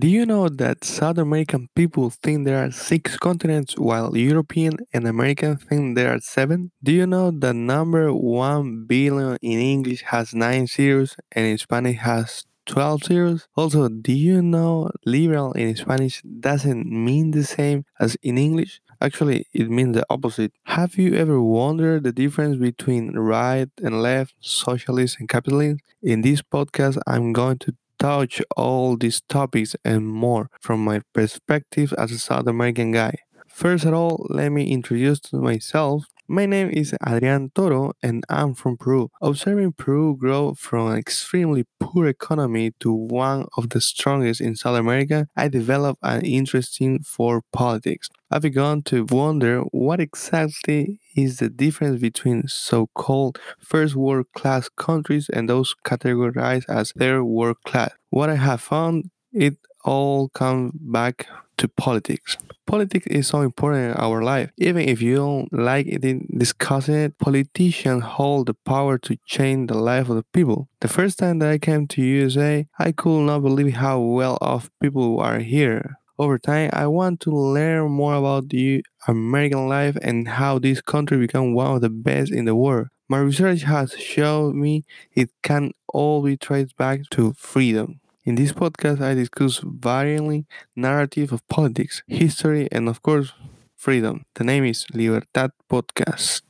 Do you know that South American people think there are six continents while European and American think there are seven? Do you know that number 1 billion in English has 9 zeros and in Spanish has 12 zeros? Also, do you know liberal in Spanish doesn't mean the same as in English? Actually, it means the opposite. Have you ever wondered the difference between right and left, socialist and capitalist? In this podcast, I'm going to touch all these topics and more from my perspective as a South American guy. First of all, let me introduce to myself. My name is Adrian Toro and I'm from Peru. Observing Peru grow from an extremely poor economy to one of the strongest in South America, I developed an interest in for politics. I began to wonder what exactly is the difference between so-called first world class countries and those categorized as third world class. What I have found it all comes back to politics. Politics is so important in our life. Even if you don't like it in discussing it, politicians hold the power to change the life of the people. The first time that I came to USA, I could not believe how well off people are here. Over time, I want to learn more about the American life and how this country became one of the best in the world. My research has shown me it can all be traced back to freedom. In this podcast, I discuss varying narrative of politics, history, and of course, freedom. The name is Libertad Podcast.